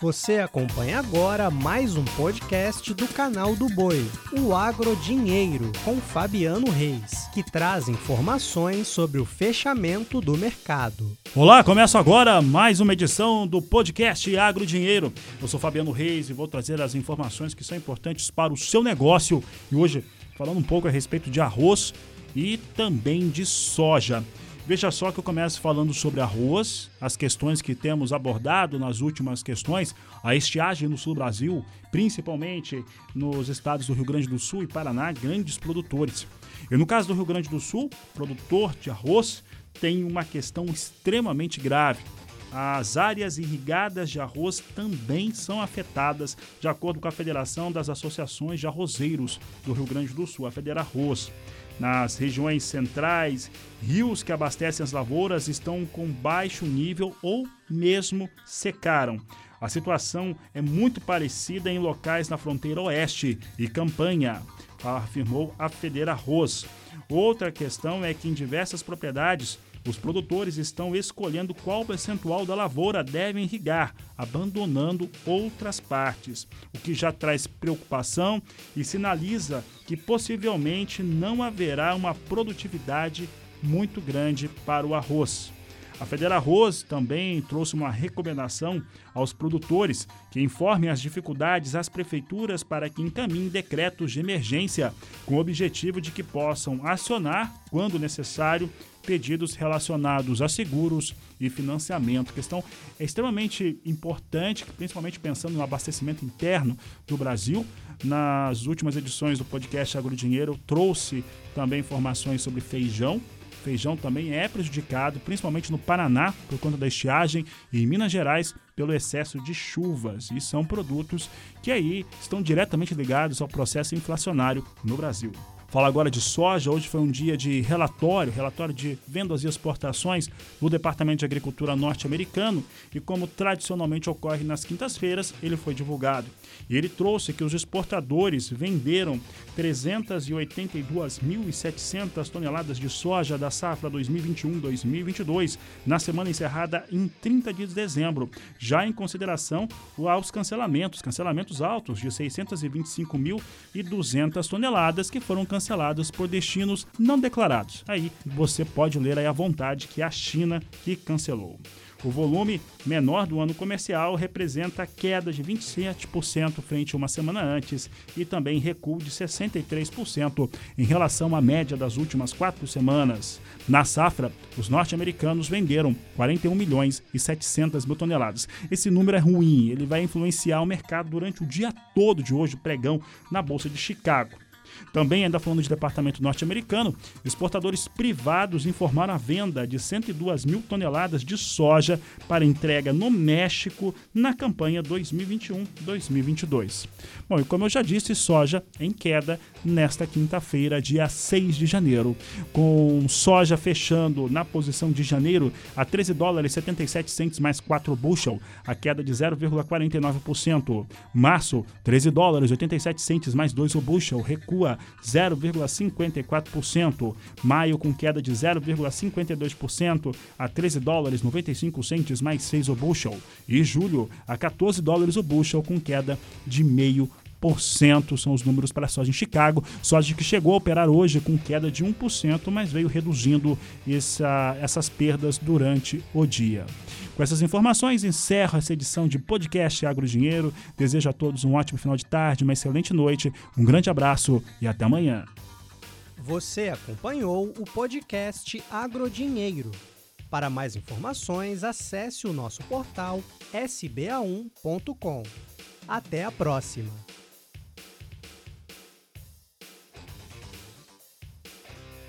Você acompanha agora mais um podcast do canal do Boi, o Agro Dinheiro, com Fabiano Reis, que traz informações sobre o fechamento do mercado. Olá, começa agora mais uma edição do podcast Agro Dinheiro. Eu sou Fabiano Reis e vou trazer as informações que são importantes para o seu negócio. E hoje, falando um pouco a respeito de arroz e também de soja. Veja só que eu começo falando sobre arroz, as questões que temos abordado nas últimas questões, a estiagem no sul do Brasil, principalmente nos estados do Rio Grande do Sul e Paraná, grandes produtores. E no caso do Rio Grande do Sul, produtor de arroz tem uma questão extremamente grave. As áreas irrigadas de arroz também são afetadas, de acordo com a Federação das Associações de Arrozeiros do Rio Grande do Sul, a Federarroz. Nas regiões centrais, rios que abastecem as lavouras estão com baixo nível ou mesmo secaram. A situação é muito parecida em locais na fronteira oeste e campanha, afirmou a Federa Arroz. Outra questão é que em diversas propriedades os produtores estão escolhendo qual percentual da lavoura devem irrigar, abandonando outras partes, o que já traz preocupação e sinaliza que possivelmente não haverá uma produtividade muito grande para o arroz. A Federa Arroz também trouxe uma recomendação aos produtores que informem as dificuldades às prefeituras para que encaminhem decretos de emergência, com o objetivo de que possam acionar, quando necessário, pedidos relacionados a seguros e financiamento. Questão é extremamente importante, principalmente pensando no abastecimento interno do Brasil. Nas últimas edições do podcast Agro Dinheiro, trouxe também informações sobre feijão. Feijão também é prejudicado, principalmente no Paraná, por conta da estiagem, e em Minas Gerais, pelo excesso de chuvas. E são produtos que aí estão diretamente ligados ao processo inflacionário no Brasil. Fala agora de soja. Hoje foi um dia de relatório, relatório de vendas e exportações do Departamento de Agricultura norte-americano e como tradicionalmente ocorre nas quintas-feiras, ele foi divulgado. E ele trouxe que os exportadores venderam 382.700 toneladas de soja da safra 2021-2022 na semana encerrada em 30 de dezembro, já em consideração aos cancelamentos, cancelamentos altos de 625.200 toneladas que foram canceladas cancelados por destinos não declarados. Aí você pode ler aí à vontade que é a China que cancelou. O volume menor do ano comercial representa queda de 27% frente a uma semana antes e também recuo de 63% em relação à média das últimas quatro semanas. Na safra, os norte-americanos venderam 41 milhões e 700 mil toneladas. Esse número é ruim, ele vai influenciar o mercado durante o dia todo de hoje, pregão na Bolsa de Chicago. Também, ainda falando de departamento norte-americano, exportadores privados informaram a venda de 102 mil toneladas de soja para entrega no México na campanha 2021-2022. Bom, e como eu já disse, soja em queda nesta quinta-feira, dia 6 de janeiro, com soja fechando na posição de janeiro a 13 dólares 77 centes mais 4 bushel, a queda de 0,49%. Março, 13 dólares 87 centes mais 2 o bushel, recua 0,54%. Maio com queda de 0,52% a 13 dólares 95 centes mais 6 o bushel. E julho a 14 dólares o bushel com queda de meio são os números para a soja em Chicago. Soja que chegou a operar hoje com queda de 1%, mas veio reduzindo essa, essas perdas durante o dia. Com essas informações, encerro essa edição de podcast Agro Dinheiro. Desejo a todos um ótimo final de tarde, uma excelente noite, um grande abraço e até amanhã. Você acompanhou o podcast Agrodinheiro. Para mais informações, acesse o nosso portal sba1.com. Até a próxima!